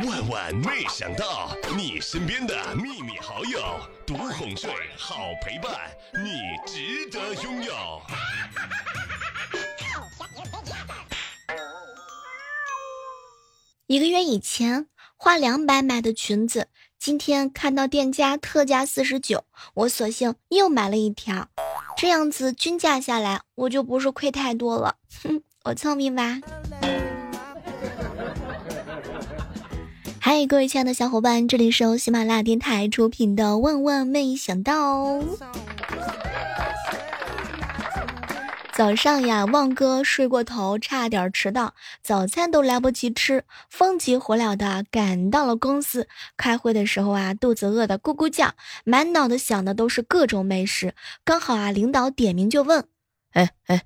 万万没想到，你身边的秘密好友，独哄睡，好陪伴，你值得拥有。一个月以前花两百买的裙子，今天看到店家特价四十九，我索性又买了一条。这样子均价下来，我就不是亏太多了。哼，我聪明吧？嗨，各位亲爱的小伙伴，这里是由喜马拉雅电台出品的《万万没想到》。早上呀，旺哥睡过头，差点迟到，早餐都来不及吃，风急火燎的赶到了公司。开会的时候啊，肚子饿得咕咕叫，满脑子想的都是各种美食。刚好啊，领导点名就问：“哎哎，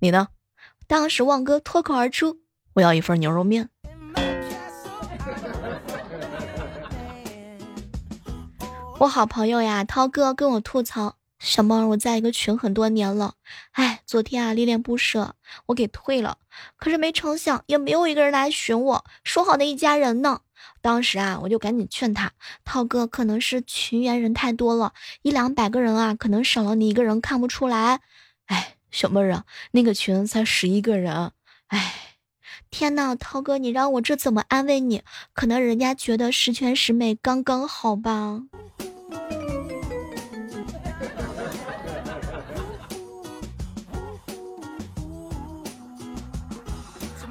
你呢？”当时旺哥脱口而出：“我要一份牛肉面。”我好朋友呀，涛哥跟我吐槽。小猫，我在一个群很多年了，哎，昨天啊，恋恋不舍，我给退了，可是没成想，也没有一个人来寻我，说好的一家人呢。当时啊，我就赶紧劝他，涛哥可能是群员人太多了，一两百个人啊，可能少了你一个人看不出来。哎，小妹儿啊，那个群才十一个人，哎，天呐，涛哥，你让我这怎么安慰你？可能人家觉得十全十美刚刚好吧。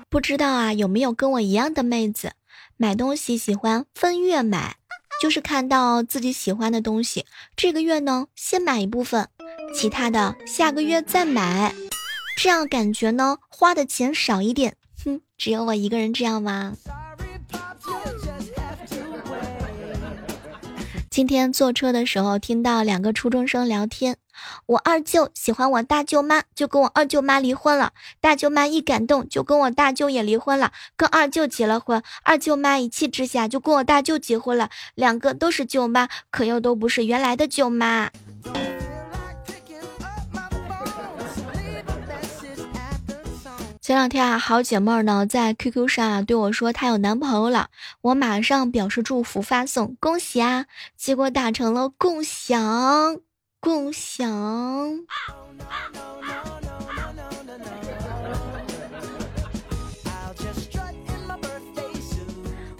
不知道啊，有没有跟我一样的妹子？买东西喜欢分月买，就是看到自己喜欢的东西，这个月呢先买一部分，其他的下个月再买，这样感觉呢花的钱少一点。哼，只有我一个人这样吗？今天坐车的时候听到两个初中生聊天。我二舅喜欢我大舅妈，就跟我二舅妈离婚了。大舅妈一感动，就跟我大舅也离婚了，跟二舅结了婚。二舅妈一气之下，就跟我大舅结婚了。两个都是舅妈，可又都不是原来的舅妈。前两天啊，好姐妹呢在 QQ 上啊对我说她有男朋友了，我马上表示祝福发送恭喜啊，结果打成了共享。共享。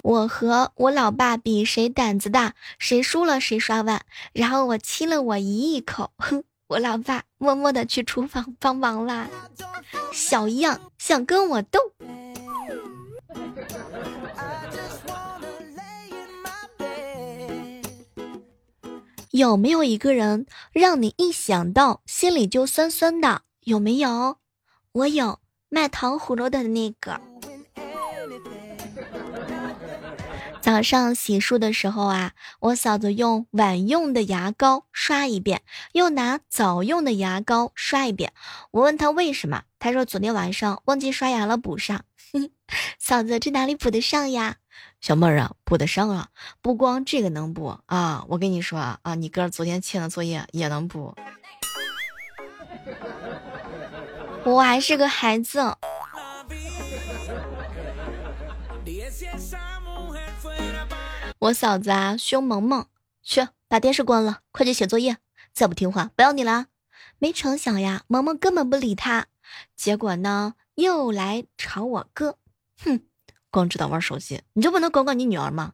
我和我老爸比谁胆子大，谁输了谁刷碗。然后我亲了我姨一亿口，哼！我老爸默默的去厨房帮忙啦。小样，想跟我斗？有没有一个人让你一想到心里就酸酸的？有没有？我有卖糖葫芦的那个。早上洗漱的时候啊，我嫂子用晚用的牙膏刷一遍，又拿早用的牙膏刷一遍。我问她为什么，她说昨天晚上忘记刷牙了，补上。嫂子，这哪里补得上呀？小妹儿啊，补得上啊！不光这个能补啊，我跟你说啊啊，你哥昨天欠的作业也能补。我还是个孩子。我嫂子啊，凶萌萌，去把电视关了，快去写作业。再不听话，不要你了。没成想呀，萌萌根本不理他，结果呢，又来吵我哥。哼。光知道玩手机，你就不能管管你女儿吗？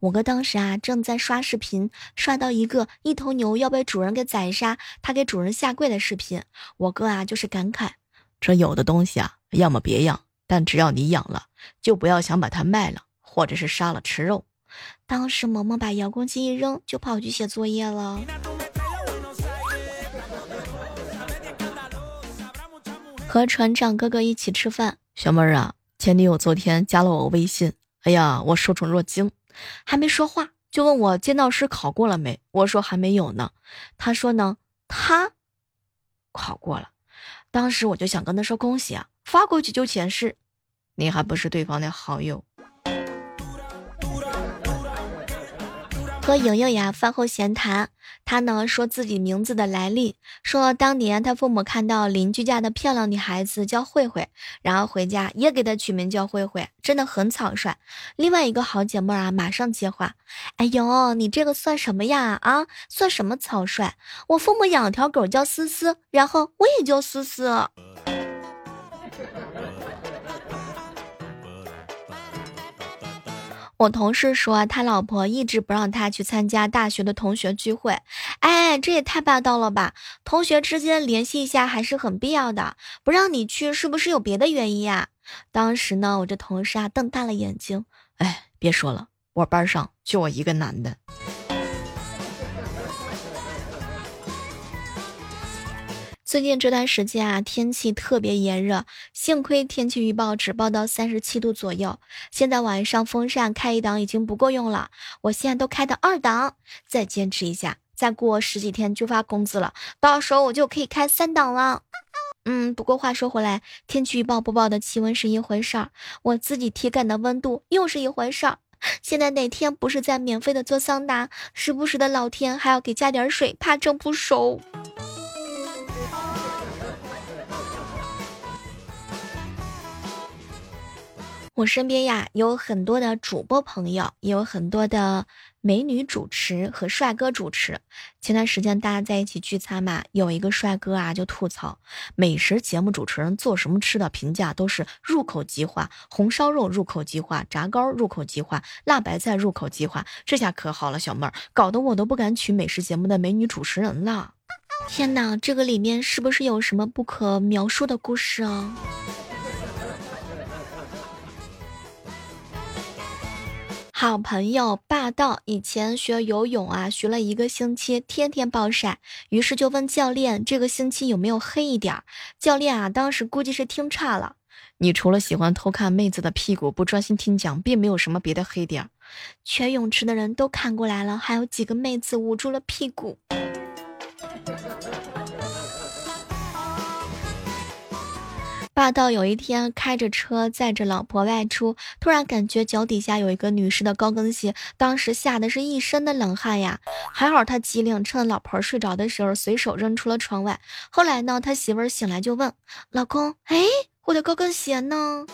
我哥当时啊正在刷视频，刷到一个一头牛要被主人给宰杀，他给主人下跪的视频。我哥啊就是感慨，这有的东西啊，要么别养，但只要你养了，就不要想把它卖了，或者是杀了吃肉。当时萌萌把遥控器一扔，就跑去写作业了。和船长哥哥一起吃饭，小妹儿啊。前女友昨天加了我微信，哎呀，我受宠若惊，还没说话就问我监导师考过了没？我说还没有呢。他说呢，他考过了。当时我就想跟他说恭喜啊，发过去就显示你还不是对方的好友。和莹莹呀饭后闲谈，她呢说自己名字的来历，说当年她父母看到邻居家的漂亮女孩子叫慧慧，然后回家也给她取名叫慧慧，真的很草率。另外一个好姐妹啊，马上接话：“哎呦，你这个算什么呀？啊，算什么草率？我父母养条狗叫思思，然后我也叫思思。”我同事说，他老婆一直不让他去参加大学的同学聚会，哎，这也太霸道了吧！同学之间联系一下还是很必要的，不让你去是不是有别的原因呀？当时呢，我这同事啊瞪大了眼睛，哎，别说了，我班上就我一个男的。最近这段时间啊，天气特别炎热，幸亏天气预报只报到三十七度左右。现在晚上风扇开一档已经不够用了，我现在都开到二档，再坚持一下，再过十几天就发工资了，到时候我就可以开三档了。嗯，不过话说回来，天气预报播报的气温是一回事儿，我自己体感的温度又是一回事儿。现在哪天不是在免费的做桑拿，时不时的老天还要给加点水，怕蒸不熟。我身边呀有很多的主播朋友，也有很多的美女主持和帅哥主持。前段时间大家在一起聚餐嘛，有一个帅哥啊就吐槽美食节目主持人做什么吃的评价都是入口即化，红烧肉入口即化，炸糕入口即化，辣白菜入口即化。这下可好了，小妹儿，搞得我都不敢娶美食节目的美女主持人了。天哪，这个里面是不是有什么不可描述的故事啊？好朋友霸道以前学游泳啊，学了一个星期，天天暴晒，于是就问教练这个星期有没有黑一点。教练啊，当时估计是听差了，你除了喜欢偷看妹子的屁股，不专心听讲，并没有什么别的黑点。全泳池的人都看过来了，还有几个妹子捂住了屁股。霸道有一天开着车载着老婆外出，突然感觉脚底下有一个女士的高跟鞋，当时吓得是一身的冷汗呀。还好他机灵，趁老婆睡着的时候随手扔出了窗外。后来呢，他媳妇儿醒来就问老公：“哎，我的高跟鞋呢？”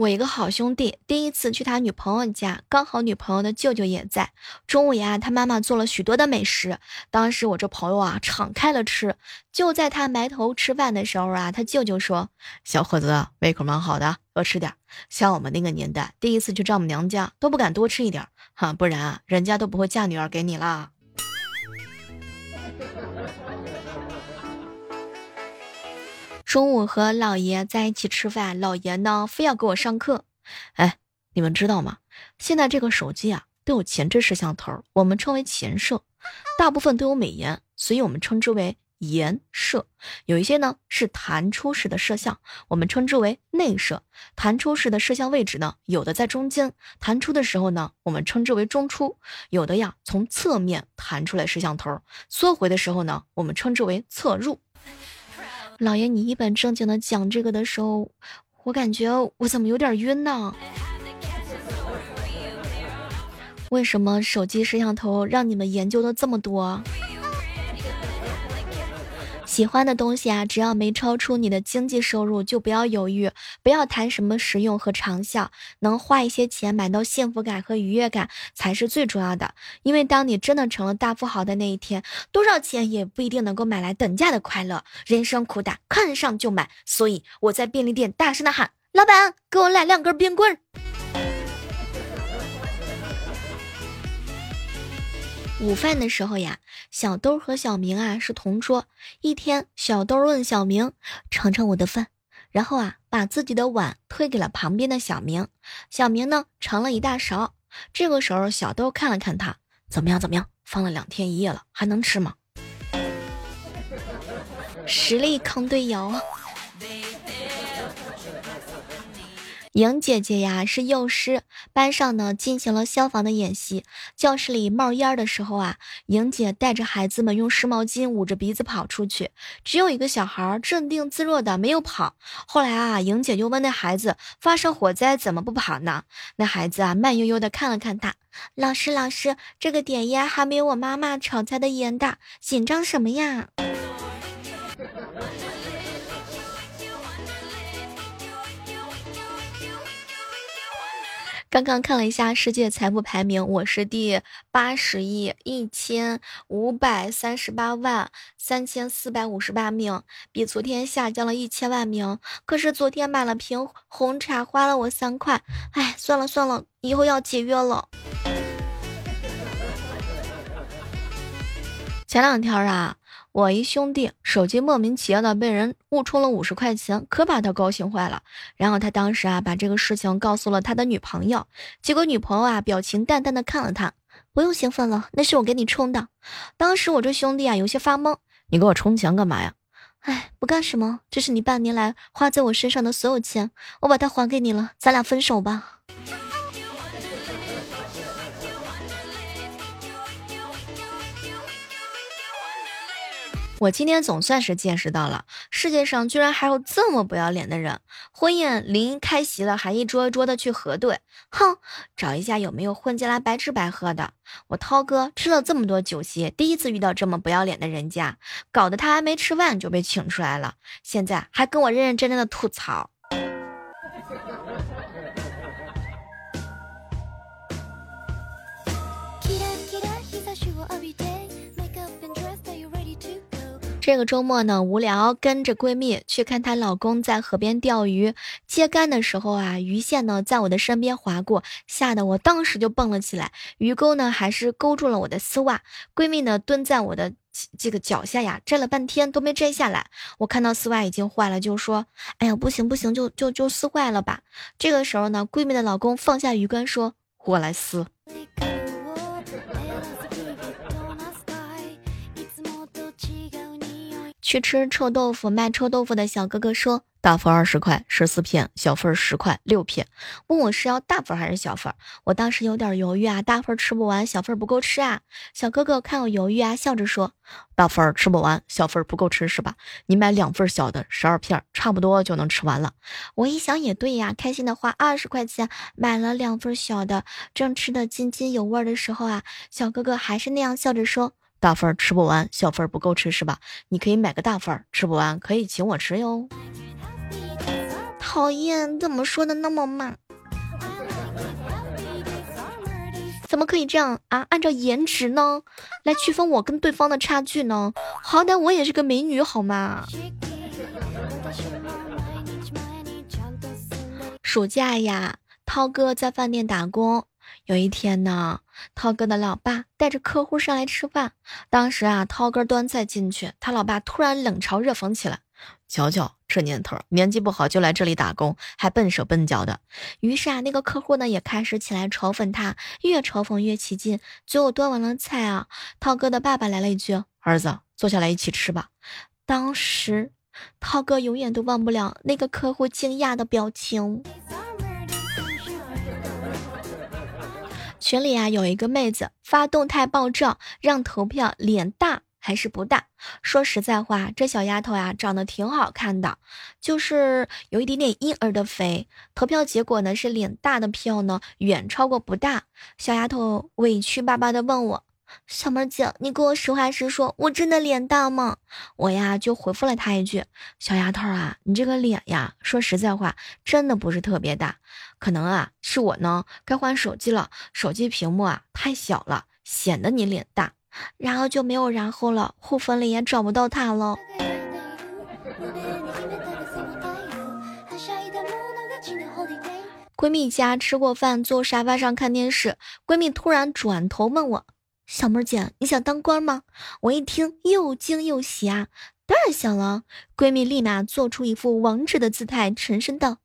我一个好兄弟第一次去他女朋友家，刚好女朋友的舅舅也在。中午呀，他妈妈做了许多的美食，当时我这朋友啊敞开了吃。就在他埋头吃饭的时候啊，他舅舅说：“小伙子胃口蛮好的，多吃点。像我们那个年代，第一次去丈母娘家都不敢多吃一点，哈，不然啊，人家都不会嫁女儿给你啦。”中午和老爷在一起吃饭，老爷呢非要给我上课。哎，你们知道吗？现在这个手机啊都有前置摄像头，我们称为前摄，大部分都有美颜，所以我们称之为颜摄。有一些呢是弹出式的摄像，我们称之为内摄。弹出式的摄像位置呢，有的在中间，弹出的时候呢，我们称之为中出；有的呀从侧面弹出来摄像头，缩回的时候呢，我们称之为侧入。老爷，你一本正经的讲这个的时候，我感觉我怎么有点晕呢？为什么手机摄像头让你们研究的这么多？喜欢的东西啊，只要没超出你的经济收入，就不要犹豫，不要谈什么实用和长效，能花一些钱买到幸福感和愉悦感才是最重要的。因为当你真的成了大富豪的那一天，多少钱也不一定能够买来等价的快乐。人生苦短，看上就买。所以我在便利店大声的喊：“老板，给我来两根冰棍。”午饭的时候呀，小豆和小明啊是同桌。一天，小豆问小明：“尝尝我的饭。”然后啊，把自己的碗推给了旁边的小明。小明呢，尝了一大勺。这个时候，小豆看了看他，怎么样？怎么样？放了两天一夜了，还能吃吗？实力坑队友。莹姐姐呀是幼师，班上呢进行了消防的演习。教室里冒烟的时候啊，莹姐带着孩子们用湿毛巾捂着鼻子跑出去，只有一个小孩镇定自若的没有跑。后来啊，莹姐就问那孩子：“发生火灾怎么不跑呢？”那孩子啊慢悠悠的看了看他，老师老师，这个点烟还没有我妈妈炒菜的烟大，紧张什么呀？刚刚看了一下世界财富排名，我是第八十亿一千五百三十八万三千四百五十八名，比昨天下降了一千万名。可是昨天买了瓶红茶，花了我三块。哎，算了算了，以后要节约了。前两天啊。我一兄弟手机莫名其妙的被人误充了五十块钱，可把他高兴坏了。然后他当时啊把这个事情告诉了他的女朋友，结果女朋友啊表情淡淡的看了他，不用兴奋了，那是我给你充的。当时我这兄弟啊有些发懵，你给我充钱干嘛呀？哎，不干什么，这是你半年来花在我身上的所有钱，我把它还给你了，咱俩分手吧。我今天总算是见识到了，世界上居然还有这么不要脸的人。婚宴临开席了，还一桌一桌的去核对。哼，找一下有没有混进来白吃白喝的。我涛哥吃了这么多酒席，第一次遇到这么不要脸的人家，搞得他还没吃饭就被请出来了，现在还跟我认认真真的吐槽。这个周末呢，无聊，跟着闺蜜去看她老公在河边钓鱼，接竿的时候啊，鱼线呢在我的身边划过，吓得我当时就蹦了起来，鱼钩呢还是勾住了我的丝袜。闺蜜呢蹲在我的这个脚下呀，摘了半天都没摘下来。我看到丝袜已经坏了，就说：“哎呀，不行不行，就就就撕坏了吧。”这个时候呢，闺蜜的老公放下鱼竿说：“我来撕。”去吃臭豆腐，卖臭豆腐的小哥哥说：“大份二十块，十四片；小份十块，六片。”问我是要大份还是小份？我当时有点犹豫啊，大份吃不完，小份不够吃啊。小哥哥看我犹豫啊，笑着说：“大份吃不完，小份不够吃是吧？你买两份小的，十二片，差不多就能吃完了。”我一想也对呀，开心的花二十块钱买了两份小的，正吃的津津有味的时候啊，小哥哥还是那样笑着说。大份吃不完，小份不够吃是吧？你可以买个大份，吃不完可以请我吃哟。讨厌，怎么说的那么慢？怎么可以这样啊？按照颜值呢来区分我跟对方的差距呢？好歹我也是个美女好吗？暑假呀，涛哥在饭店打工。有一天呢，涛哥的老爸带着客户上来吃饭。当时啊，涛哥端菜进去，他老爸突然冷嘲热讽起来：“瞧瞧这年头，年纪不好就来这里打工，还笨手笨脚的。”于是啊，那个客户呢也开始起来嘲讽他，越嘲讽越起劲。最后端完了菜啊，涛哥的爸爸来了一句：“儿子，坐下来一起吃吧。”当时，涛哥永远都忘不了那个客户惊讶的表情。群里啊有一个妹子发动态爆照，让投票脸大还是不大？说实在话，这小丫头呀长得挺好看的，就是有一点点婴儿的肥。投票结果呢是脸大的票呢远超过不大。小丫头委屈巴巴的问我。小妹姐，你给我实话实说，我真的脸大吗？我呀就回复了她一句：“小丫头啊，你这个脸呀，说实在话，真的不是特别大，可能啊是我呢该换手机了，手机屏幕啊太小了，显得你脸大。”然后就没有然后了，互粉里也找不到他了。闺蜜家吃过饭，坐沙发上看电视，闺蜜突然转头问我。小妹姐，你想当官吗？我一听又惊又喜啊，当然想了。闺蜜立马做出一副王者的姿态，沉声道：“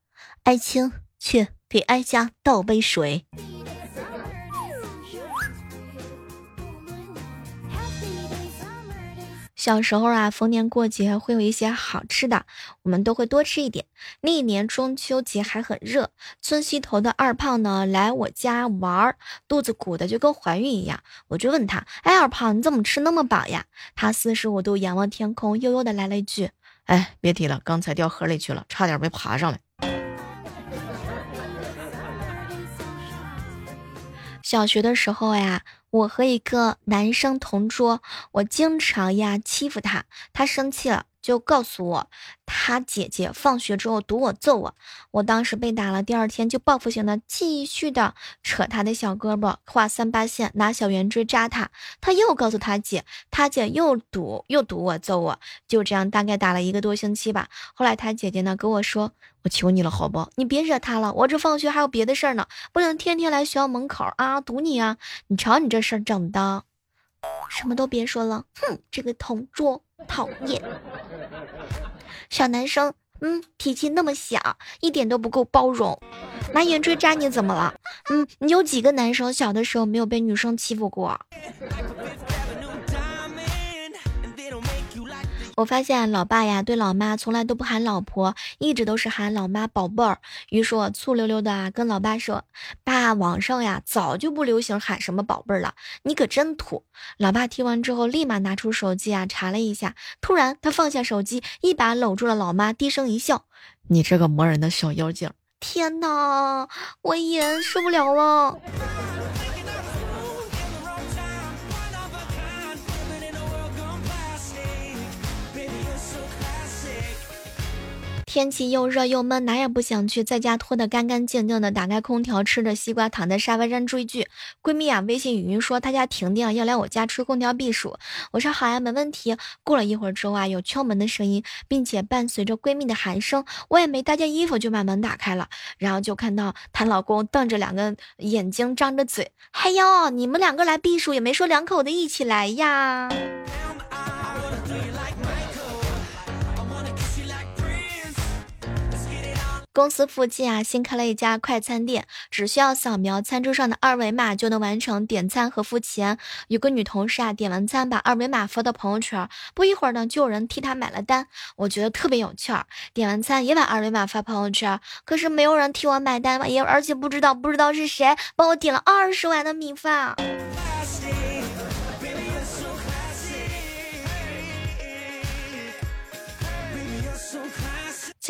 爱卿，去给哀家倒杯水。”小时候啊，逢年过节会有一些好吃的，我们都会多吃一点。那一年中秋节还很热，村西头的二胖呢来我家玩儿，肚子鼓的就跟怀孕一样。我就问他：“哎，二胖，你怎么吃那么饱呀？”他四十五度仰望天空，悠悠的来了一句：“哎，别提了，刚才掉河里去了，差点没爬上来。”小学的时候呀。我和一个男生同桌，我经常呀欺负他，他生气了就告诉我，他姐姐放学之后堵我揍我，我当时被打了，第二天就报复性的继续的扯他的小胳膊，画三八线，拿小圆锥扎他，他又告诉他姐，他姐又堵又堵我揍我，就这样大概打了一个多星期吧。后来他姐姐呢跟我说。我求你了，好不？你别惹他了，我这放学还有别的事儿呢，不能天天来学校门口啊堵你啊！你瞧你这事儿整的，什么都别说了，哼，这个同桌讨厌，小男生，嗯，脾气那么小，一点都不够包容，拿圆锥扎你怎么了？嗯，你有几个男生小的时候没有被女生欺负过？我发现老爸呀，对老妈从来都不喊老婆，一直都是喊老妈宝贝儿。于是我醋溜溜的啊跟老爸说：“爸，网上呀早就不流行喊什么宝贝儿了，你可真土。”老爸听完之后，立马拿出手机啊查了一下，突然他放下手机，一把搂住了老妈，低声一笑：“你这个磨人的小妖精！”天哪，我也受不了了。天气又热又闷，哪也不想去，在家拖得干干净净的，打开空调，吃着西瓜，躺在沙发上追剧。闺蜜啊，微信语音说她家停电，要来我家吹空调避暑。我说好呀，没问题。过了一会儿之后啊，有敲门的声音，并且伴随着闺蜜的喊声，我也没搭件衣服就把门打开了，然后就看到她老公瞪着两个眼睛，张着嘴，嘿呦，你们两个来避暑也没说两口子一起来呀。公司附近啊，新开了一家快餐店，只需要扫描餐桌上的二维码就能完成点餐和付钱。有个女同事啊，点完餐把二维码发到朋友圈，不一会儿呢，就有人替她买了单。我觉得特别有趣儿，点完餐也把二维码发朋友圈，可是没有人替我买单，也而且不知道不知道是谁帮我点了二十碗的米饭。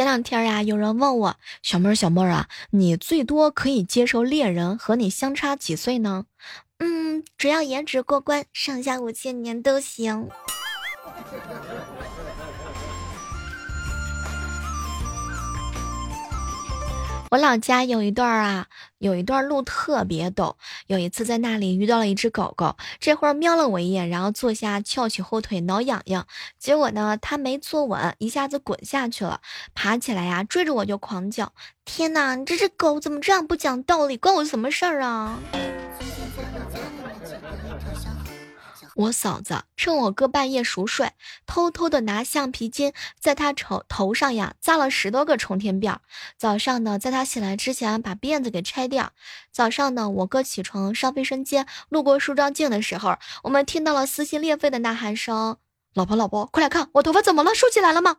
这两天呀，有人问我小妹儿，小妹儿啊，你最多可以接受恋人和你相差几岁呢？嗯，只要颜值过关，上下五千年都行。我老家有一段啊，有一段路特别陡。有一次在那里遇到了一只狗狗，这会儿瞄了我一眼，然后坐下翘起后腿挠痒痒。结果呢，它没坐稳，一下子滚下去了。爬起来呀，追着我就狂叫：“天哪，你这只狗怎么这样不讲道理？关我什么事儿啊？”我嫂子趁我哥半夜熟睡，偷偷的拿橡皮筋在他头头上呀扎了十多个冲天辫。早上呢，在他醒来之前把辫子给拆掉。早上呢，我哥起床上卫生间，路过梳妆镜的时候，我们听到了撕心裂肺的呐喊声：“老婆，老婆，快来看，我头发怎么了？竖起来了吗？”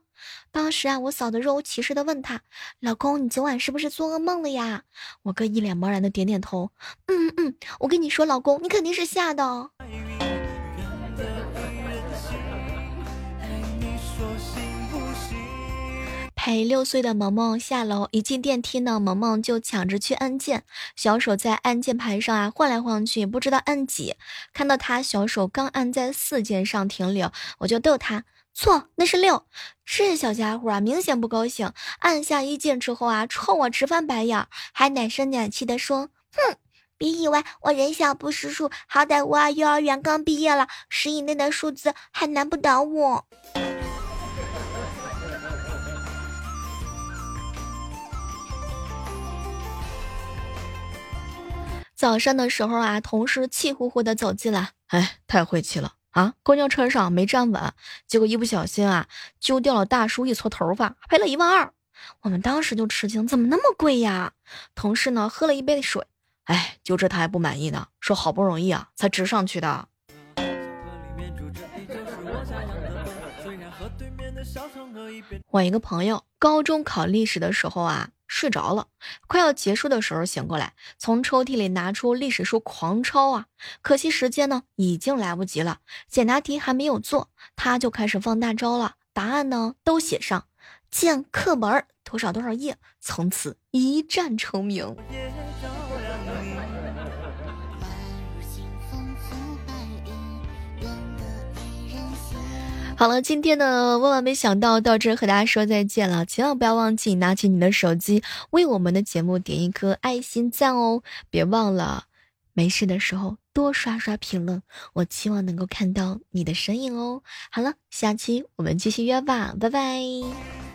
当时啊，我嫂子若无其事的问他：“老公，你昨晚是不是做噩梦了呀？”我哥一脸茫然的点点头：“嗯嗯，我跟你说，老公，你肯定是吓的。”陪六岁的萌萌下楼，一进电梯呢，萌萌就抢着去按键，小手在按键盘上啊晃来晃去，不知道按几。看到他小手刚按在四键上停留，我就逗他错，那是六。这小家伙啊，明显不高兴，按下一键之后啊，冲我直翻白眼，还奶声奶气的说：“哼，别以为我人小不识数，好歹我啊幼儿园刚毕业了，十以内的数字还难不倒我。”早上的时候啊，同事气呼呼的走进来，哎，太晦气了啊！公交车上没站稳，结果一不小心啊，揪掉了大叔一撮头发，赔了一万二。我们当时就吃惊，怎么那么贵呀？同事呢，喝了一杯水，哎，就这他还不满意呢，说好不容易啊，才值上去的。我一个朋友高中考历史的时候啊，睡着了，快要结束的时候醒过来，从抽屉里拿出历史书狂抄啊。可惜时间呢已经来不及了，简答题还没有做，他就开始放大招了。答案呢都写上，见课本多少多少页，从此一战成名。好了，今天呢万万没想到到这和大家说再见了，千万不要忘记拿起你的手机为我们的节目点一颗爱心赞哦，别忘了，没事的时候多刷刷评论，我期望能够看到你的身影哦。好了，下期我们继续约吧，拜拜。